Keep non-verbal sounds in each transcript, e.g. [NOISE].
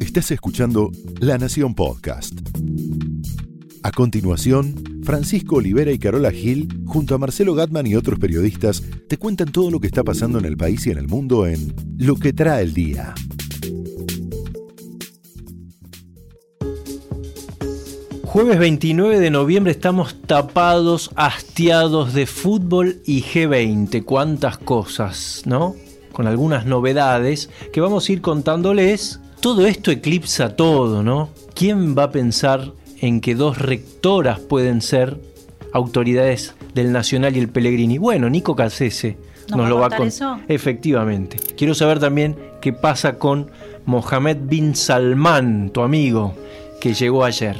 Estás escuchando La Nación Podcast. A continuación, Francisco Olivera y Carola Gil, junto a Marcelo Gatman y otros periodistas, te cuentan todo lo que está pasando en el país y en el mundo en Lo que trae el día. Jueves 29 de noviembre estamos tapados, hastiados de fútbol y G20. Cuántas cosas, ¿no? Con algunas novedades que vamos a ir contándoles. Todo esto eclipsa todo, ¿no? ¿Quién va a pensar en que dos rectoras pueden ser autoridades del Nacional y el Pellegrini. Bueno, Nico Cassese nos lo va a contar. Efectivamente. Quiero saber también qué pasa con Mohamed bin Salman, tu amigo, que llegó ayer.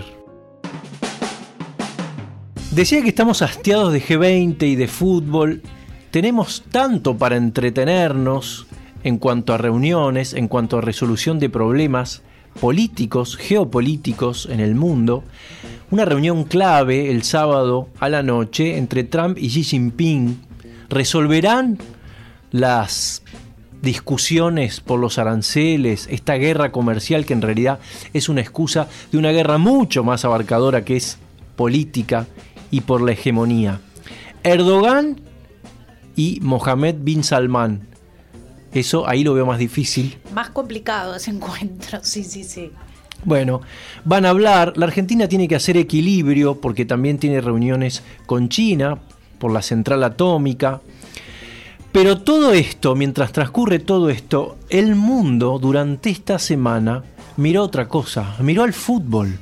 Decía que estamos hastiados de G20 y de fútbol. Tenemos tanto para entretenernos en cuanto a reuniones, en cuanto a resolución de problemas, políticos, geopolíticos en el mundo, una reunión clave el sábado a la noche entre Trump y Xi Jinping. ¿Resolverán las discusiones por los aranceles, esta guerra comercial que en realidad es una excusa de una guerra mucho más abarcadora que es política y por la hegemonía? Erdogan y Mohammed bin Salman eso ahí lo veo más difícil. Más complicado ese encuentro, [LAUGHS] sí, sí, sí. Bueno, van a hablar, la Argentina tiene que hacer equilibrio porque también tiene reuniones con China por la central atómica. Pero todo esto, mientras transcurre todo esto, el mundo durante esta semana miró otra cosa, miró al fútbol.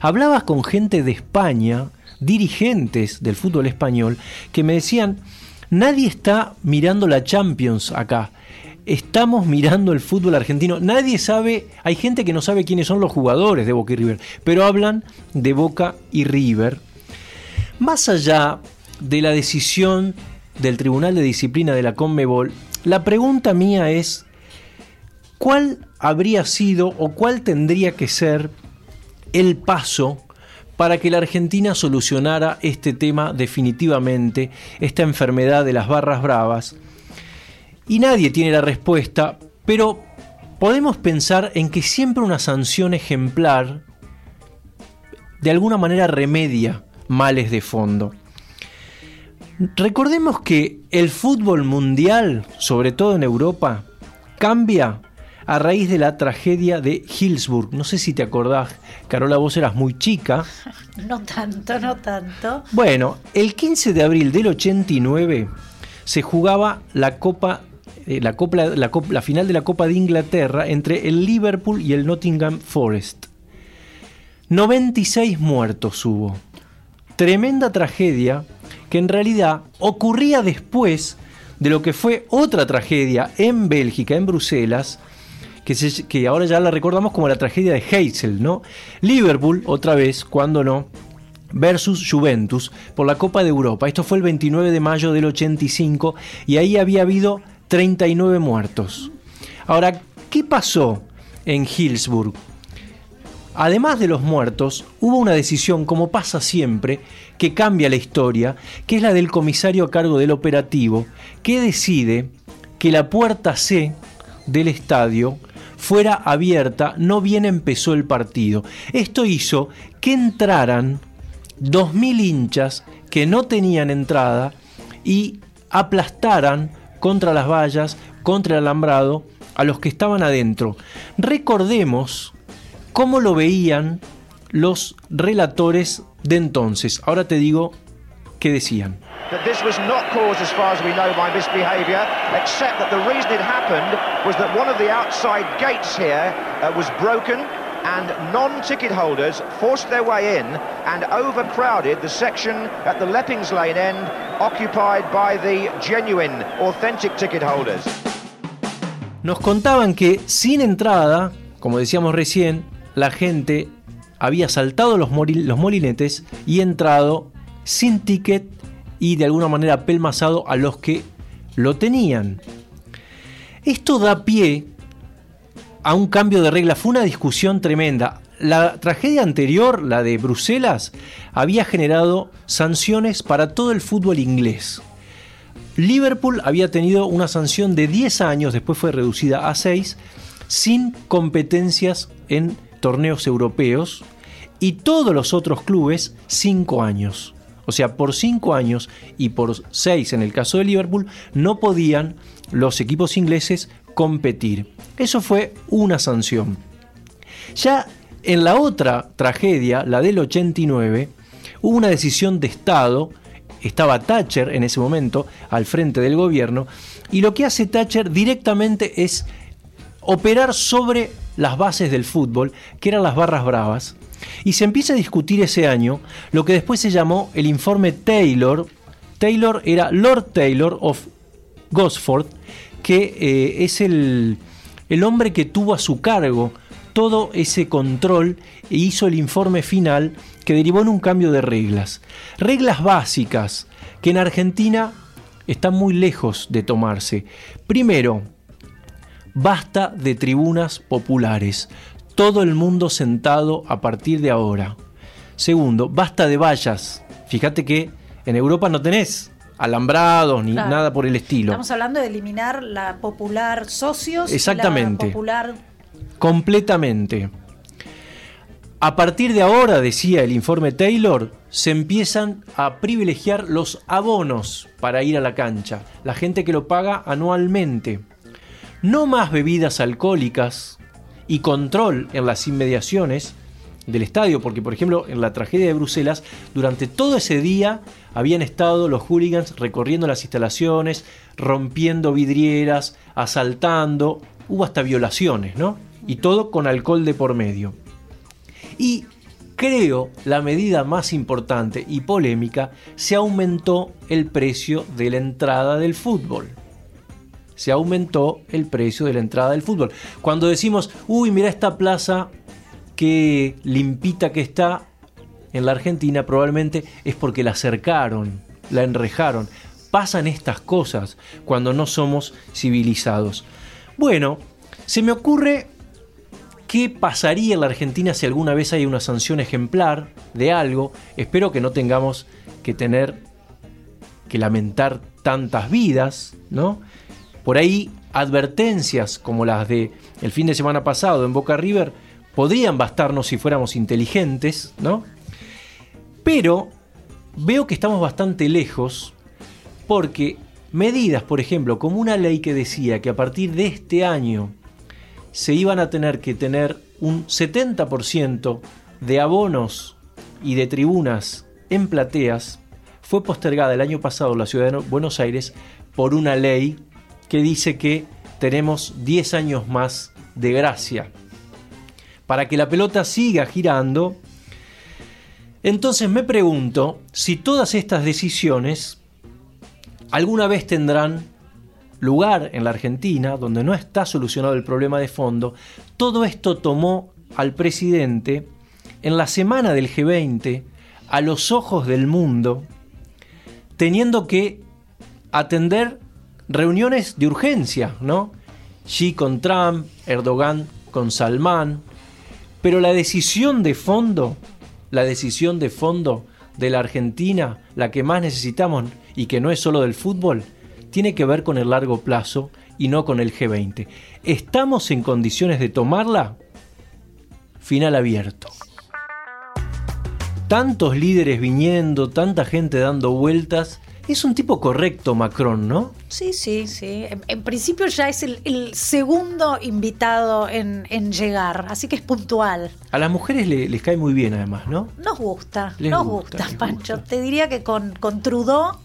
Hablabas con gente de España, dirigentes del fútbol español, que me decían, nadie está mirando la Champions acá estamos mirando el fútbol argentino. Nadie sabe, hay gente que no sabe quiénes son los jugadores de Boca y River, pero hablan de Boca y River. Más allá de la decisión del Tribunal de Disciplina de la Conmebol, la pregunta mía es, ¿cuál habría sido o cuál tendría que ser el paso para que la Argentina solucionara este tema definitivamente, esta enfermedad de las barras bravas? y nadie tiene la respuesta, pero podemos pensar en que siempre una sanción ejemplar de alguna manera remedia males de fondo. Recordemos que el fútbol mundial, sobre todo en Europa, cambia a raíz de la tragedia de Hillsburg. No sé si te acordás, Carola, vos eras muy chica. [LAUGHS] No tanto, no tanto. Bueno, el 15 de abril del 89 se jugaba la Copa eh, la, la, final de la Copa de Inglaterra entre el Liverpool y el Nottingham Forest. 96 muertos hubo. Tremenda tragedia que en realidad ocurría después de lo que fue otra tragedia en Bélgica, en Bruselas, que, que ahora ya la recordamos como la tragedia de Heysel, ¿no? Liverpool, otra vez, cuando no, versus Juventus por la Copa de Europa. Esto fue el 29 de mayo del 85 y ahí había habido 39 muertos. Ahora, ¿qué pasó en Hillsburg? Además de los muertos, hubo una decisión, como pasa siempre, que cambia la historia, que es la del comisario a cargo del operativo, que decide que la puerta C del estadio fuera abierta, no bien empezó el partido. Esto hizo que entraran 2.000 hinchas que no tenían entrada y aplastaran contra las vallas, contra el alambrado, a los que estaban adentro. Recordemos cómo lo veían los relatores de entonces. Ahora te digo qué decían. That this was not caused, as far as we know, by misbehaviour, except that the reason it happened was that one of the outside gates here uh, was broken and non-ticket holders forced their way in and overcrowded the section at the Leppings Lane end occupied by the genuine, authentic ticket holders. Nos contaban que sin entrada, como decíamos recién, la gente había saltado los, los molinetes y entrado sin ticket y de alguna manera pelmazado a los que lo tenían. Esto da pie a un cambio de regla. Fue una discusión tremenda. La tragedia anterior, la de Bruselas, había generado sanciones para todo el fútbol inglés. Liverpool había tenido una sanción de 10 años, después fue reducida a 6, sin competencias en torneos europeos y todos los otros clubes cinco años. O sea, por cinco años y por seis en el caso de Liverpool, no podían los equipos ingleses competir. Eso fue una sanción. Ya en la otra tragedia, la del 89, hubo una decisión de Estado, estaba Thatcher en ese momento al frente del gobierno, y lo que hace Thatcher directamente es operar sobre las bases del fútbol, que eran las barras bravas, y se empieza a discutir ese año lo que después se llamó el informe Taylor. Taylor era Lord Taylor of Gosford, que eh, es el, el hombre que tuvo a su cargo todo ese control e hizo el informe final que derivó en un cambio de reglas. Reglas básicas que en Argentina están muy lejos de tomarse. Primero, basta de tribunas populares. Todo el mundo sentado a partir de ahora. Segundo, basta de vallas. Fíjate que en Europa no tenés alambrados ni Claro. nada por el estilo. Estamos hablando de eliminar la popular socios. y Exactamente. La popular. Completamente. A partir de ahora, decía el informe Taylor, se empiezan a privilegiar los abonos para ir a la cancha, la gente que lo paga anualmente. No más bebidas alcohólicas y control en las inmediaciones del estadio, porque por ejemplo en la tragedia de Bruselas, durante todo ese día habían estado los hooligans recorriendo las instalaciones, rompiendo vidrieras, asaltando, hubo hasta violaciones, ¿no? Y todo con alcohol de por medio. Y creo la medida más importante y polémica, se aumentó el precio de la entrada del fútbol. Se aumentó el precio de la entrada del fútbol. Cuando decimos, uy, mira esta plaza que limpita que está en la Argentina, probablemente es porque la cercaron, la enrejaron. Pasan estas cosas cuando no somos civilizados. Bueno, se me ocurre ¿Qué pasaría en la Argentina si alguna vez hay una sanción ejemplar de algo? Espero que no tengamos que tener que lamentar tantas vidas, ¿no? Por ahí advertencias como las de el fin de semana pasado en Boca River podrían bastarnos si fuéramos inteligentes, ¿no? Pero veo que estamos bastante lejos porque medidas, por ejemplo, como una ley que decía que a partir de este año se iban a tener que tener un 70% de abonos y de tribunas en plateas, fue postergada el año pasado en la ciudad de Buenos Aires por una ley que dice que tenemos 10 años más de gracia. Para que la pelota siga girando, entonces me pregunto si todas estas decisiones alguna vez tendrán lugar en la Argentina, donde no está solucionado el problema de fondo, todo esto tomó al presidente en la semana del G20 a los ojos del mundo, teniendo que atender reuniones de urgencia, ¿no? Xi con Trump, Erdogan con Salman, pero la decisión de fondo, la decisión de fondo de la Argentina, la que más necesitamos y que no es solo del fútbol, tiene que ver con el largo plazo y no con el G20. ¿Estamos en condiciones de tomarla? Final abierto. Tantos líderes viniendo, tanta gente dando vueltas. Es un tipo correcto Macron, ¿no? Sí, sí, sí. En, en principio ya es el, el segundo invitado en, en llegar, así que es puntual. A las mujeres le- les cae muy bien además, ¿no? Nos gusta, Les nos gusta, Pancho. gusta. Te diría que con, con Trudeau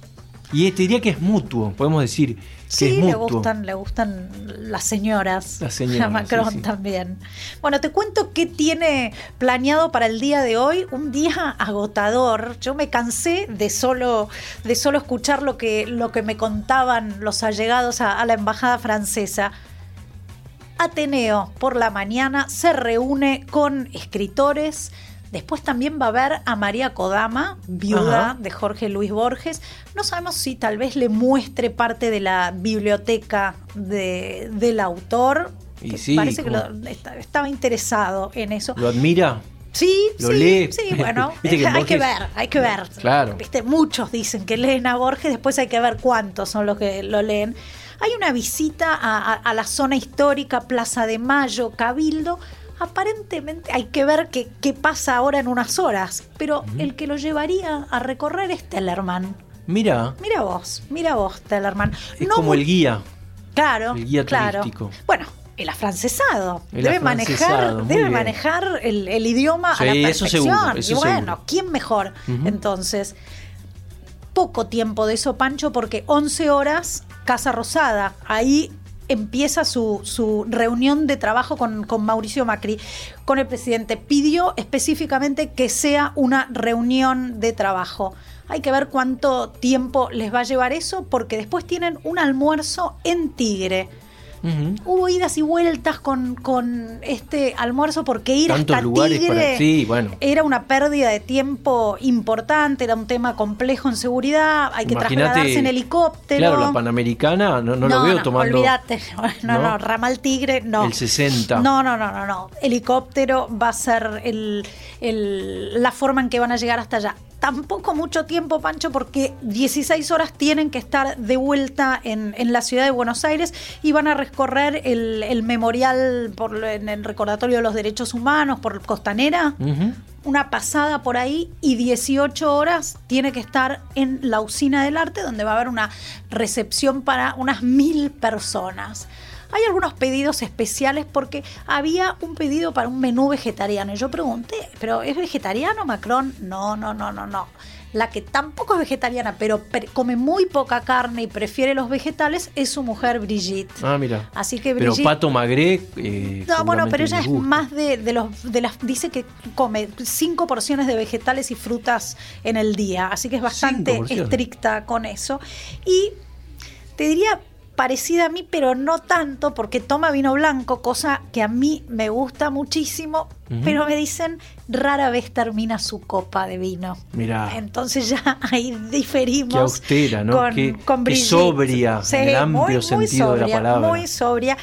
Y te diría que es mutuo, podemos decir sí le gustan, le gustan las señoras. Las [LAUGHS] señoras, A Macron sí, sí. también. Bueno, te cuento qué tiene planeado para el día de hoy. Un día agotador. Yo me cansé de solo, de solo escuchar lo que, lo que me contaban los allegados a- a la embajada francesa. Ateneo por la mañana se reúne con escritores. Después también va a ver a María Kodama, viuda Ajá. de Jorge Luis Borges. No sabemos si tal vez le muestre parte de la biblioteca de- del autor. Y que sí, parece que como- lo- está- estaba interesado en eso. ¿Lo admira? Sí, ¿Lo sí, lee? sí, bueno, [LAUGHS] hay que ver, hay que ver. Claro. Viste, muchos dicen que leen a Borges, después hay que ver cuántos son los que lo leen. Hay una visita a, a- a la zona histórica, Plaza de Mayo, Cabildo. Aparentemente hay que ver qué, qué pasa ahora en unas horas, pero el que lo llevaría a recorrer es Tellerman. Mira, Mira vos, mira vos, Tellerman. es No como el guía. Claro, El guía claro. turístico. Bueno, el afrancesado. El debe afrancesado, manejar, debe bien. manejar el, el idioma Sí, a la eso perfección. seguro, eso y bueno, seguro. ¿quién mejor? Entonces, poco tiempo de eso, Pancho, porque 11 horas, Casa Rosada. Ahí empieza su, su reunión de trabajo con, con Mauricio Macri, con el presidente. Pidió específicamente que sea una reunión de trabajo. Hay que ver cuánto tiempo les va a llevar eso, porque después tienen un almuerzo en Tigre. Hubo idas y vueltas con, con este almuerzo porque ir Tantos hasta lugares Tigre para- sí, bueno. era una pérdida de tiempo importante, era un tema complejo en seguridad, hay que trasladarse en helicóptero. Claro, la Panamericana no, no lo veo tomando Olvídate, [LAUGHS] no, no, ¿No? ramal tigre, no. el 60. No, no, no, no, no. Helicóptero va a ser el, el- la forma en que van a llegar hasta allá. Tampoco mucho tiempo, Pancho, porque 16 horas tienen que estar de vuelta en, en la ciudad de Buenos Aires y van a recorrer el, el memorial por, en el recordatorio de los derechos humanos por Costanera. Una pasada por ahí y 18 horas tiene que estar en la usina del arte donde va a haber una recepción para unas mil personas. Hay algunos pedidos especiales porque había un pedido para un menú vegetariano. Y yo pregunté, ¿pero es vegetariano Macron? No, no, no, no, no. La que tampoco es vegetariana, pero come muy poca carne y prefiere los vegetales, es su mujer Brigitte. Ah, mira. Así que Pero Brigitte- Pato Magré. eh, no, bueno, pero ella es más de, de los de las dice que come cinco porciones de vegetales y frutas en el día, así que es bastante estricta con eso. Y te diría parecida a mí, pero no tanto, porque toma vino blanco, cosa que a mí me gusta muchísimo, pero me dicen rara vez termina su copa de vino. Mirá. Entonces ya [LAUGHS] ahí diferimos. Qué austera, ¿no? Con, Qué- con qué Brigitte. sobria, en el amplio sentido de la sobria, palabra. Muy sobria.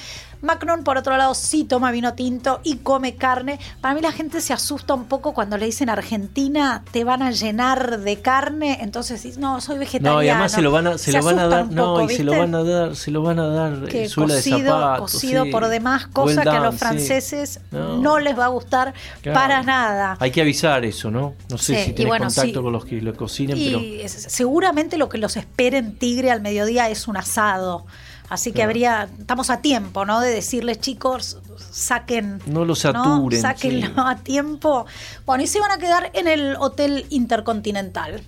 Macron, por otro lado, sí toma vino tinto y come carne. Para mí la gente se asusta un poco cuando le dicen Argentina, te van a llenar de carne. Entonces dices, no, soy vegetariano. No, y además se lo van a, se lo van a dar, no, poco, se lo van a dar, se lo van a dar que eh, suela cocido, de zapato, cocido sí. por demás, cosa Well que a los sí. franceses No. no. les va a gustar Claro. para nada. Hay que avisar eso, ¿no? No sé Sí, si tenés bueno, contacto con los que lo cocinen, pero Y seguramente lo que los espera en Tigre al mediodía es un asado. Así que Claro. habría, estamos a tiempo, ¿no? De decirles, chicos, saquen. No los saturen, Sáquenlo sí. [LAUGHS] a tiempo. Bueno, y se van a quedar en el Hotel Intercontinental.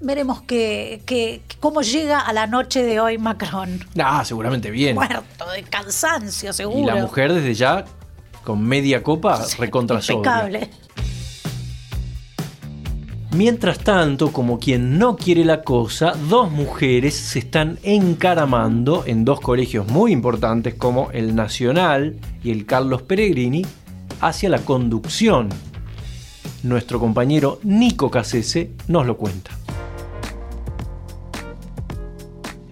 Veremos que, que- cómo llega a la noche de hoy Macron. Ah, seguramente bien. Muerto de cansancio, seguro. y la mujer desde ya con media copa recontra. Impecable. Mientras tanto, como quien no quiere la cosa, dos mujeres se están encaramando en dos colegios muy importantes como el Nacional y el Carlos Peregrini hacia la conducción. Nuestro compañero Nico Casese nos lo cuenta.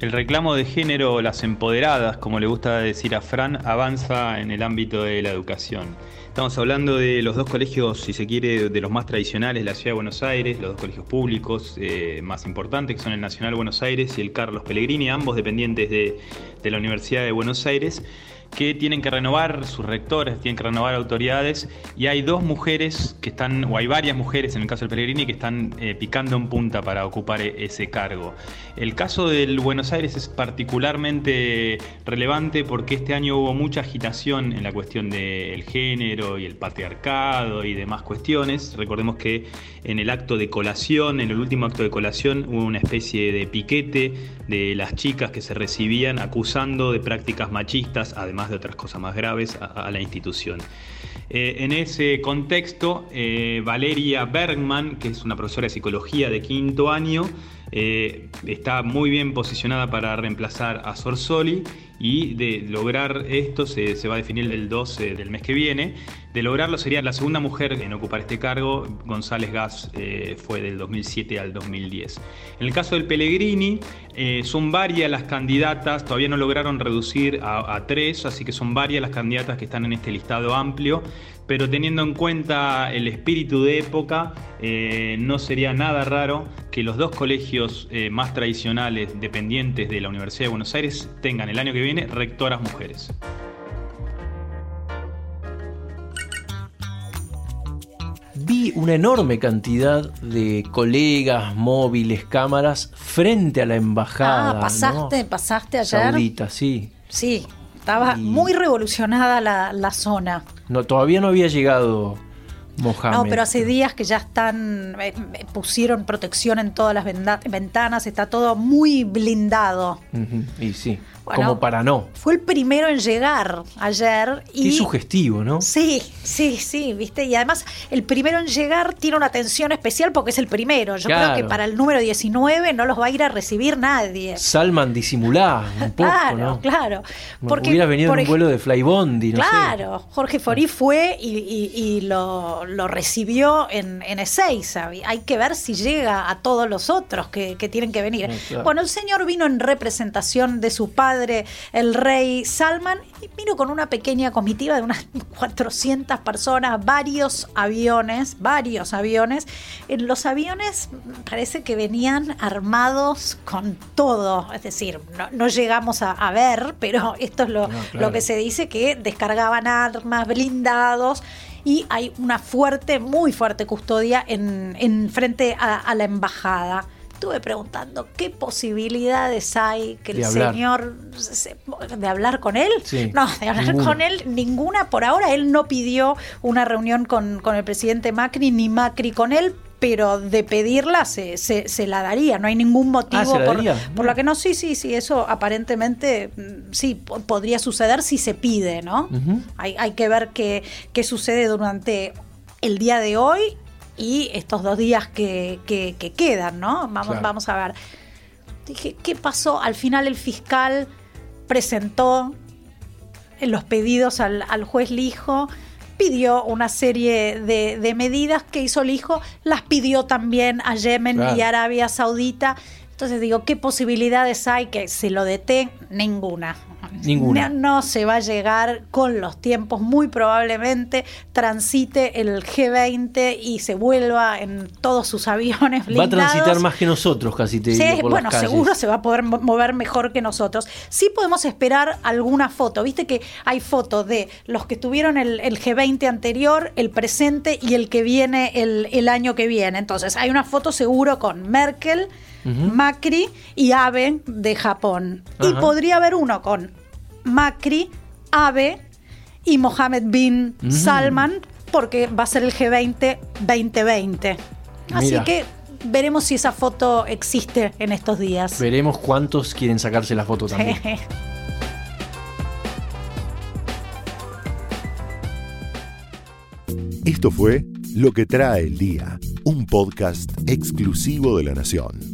El reclamo de género, las empoderadas, como le gusta decir a Fran, avanza en el ámbito de la educación. Estamos hablando de los dos colegios, si se quiere, de los más tradicionales de la ciudad de Buenos Aires, los dos colegios públicos eh, más importantes, que son el Nacional Buenos Aires y el Carlos Pellegrini, ambos dependientes de, de la Universidad de Buenos Aires, que tienen que renovar sus rectores, tienen que renovar autoridades, y hay dos mujeres que están, o hay varias mujeres en el caso del Pellegrini, que están eh, picando en punta para ocupar e- ese cargo. El caso del Buenos Aires es particularmente relevante porque este año hubo mucha agitación en la cuestión del género y el patriarcado y demás cuestiones. Recordemos que en el acto de colación, en el último acto de colación, hubo una especie de piquete de las chicas que se recibían acusando de prácticas machistas, además de otras cosas más graves, a, la institución. Eh, en ese contexto, eh, Valeria Bergman, que es una profesora de psicología de quinto año, eh, está muy bien posicionada para reemplazar a Sorsoli y de lograr esto se, va a definir el 12 del mes que viene. De lograrlo sería la segunda mujer en ocupar este cargo. González Gas eh, fue del 2007 al 2010. En el caso del Pellegrini, eh, son varias las candidatas, todavía no lograron reducir a, a, tres, así que son varias las candidatas que están en este listado amplio. Pero teniendo en cuenta el espíritu de época, eh, no sería nada raro que los dos colegios eh, más tradicionales dependientes de la Universidad de Buenos Aires tengan el año que viene rectoras mujeres. vi una enorme cantidad de colegas, móviles, cámaras frente a la embajada. Ah, pasaste, ¿no? pasaste ayer. Saudita, sí. Sí, estaba Y- muy revolucionada la, la zona. No, todavía no había llegado Mohamed. No, pero hace días que ya están, eh, eh, pusieron protección en todas las ventanas, está todo muy blindado. Y sí, Bueno, como para no. Fue el primero en llegar ayer y... Qué sugestivo, ¿no? Sí, sí, sí, viste. Y además, el primero en llegar tiene una atención especial porque es el primero. Yo creo Claro. que para el número 19 no los va a ir a recibir nadie. Salman disimulá un [LAUGHS] poco, claro, ¿no? claro. Como hubieras venido en un vuelo de Flybondi, no sé. Claro, Jorge Forí fue y, y- y lo, lo recibió en, en Ezeiza. Hay que ver si llega a todos los otros que, que tienen que venir. Sí, claro. Bueno, el señor vino en representación de su padre, el rey Salman, y vino con una pequeña comitiva de unas [LAUGHS] 400 personas, varios aviones, varios aviones. En los aviones parece que venían armados con todo, es decir, no, no llegamos a, a ver, pero esto es lo, No, claro. lo que se dice que descargaban armas, blindados. Y hay una fuerte, muy fuerte custodia en, en frente a, a la embajada. Estuve preguntando qué posibilidades hay que el señor se- de hablar con él. Sí, no, de hablar ninguna. con él ninguna. Por ahora él no pidió una reunión con, con el presidente Macri ni Macri con él. Pero de pedirla se, se, se la daría, no hay ningún motivo Ah, ¿se la por, lo que no, sí, sí, sí, eso aparentemente mm, sí po- podría suceder si se pide, ¿no? Hay, hay que ver qué, qué sucede durante el día de hoy y estos dos días que, que- que quedan, ¿no? Vamos, Claro. vamos a ver. Dije, ¿qué pasó? Al final el fiscal presentó en los pedidos al, al juez Lijo, pidió una serie de, de medidas que hizo Lijo, las pidió también a Yemen Claro. y Arabia Saudita. Entonces digo, ¿qué posibilidades hay que se lo detenga? Ninguna. Ninguna. No, no se va a llegar con los tiempos, muy probablemente transite el G20 y se vuelva en todos sus aviones Va a blindados. transitar más que nosotros, casi te Sí, digo, por bueno, las seguro se va a poder mo- mover mejor que nosotros. Sí podemos esperar alguna foto. Viste que hay fotos de los que tuvieron el, el G20 anterior, el presente y el que viene el, el año que viene. Entonces, hay una foto seguro con Merkel, Macri y Abe de Japón. Y podría haber uno con Macri, Abe y Mohammed bin. Salman, porque va a ser el G20 2020. Así Mira. que veremos si esa foto existe en estos días. Veremos cuántos quieren sacarse la foto también. Esto fue Lo que trae el día, un podcast exclusivo de La Nación.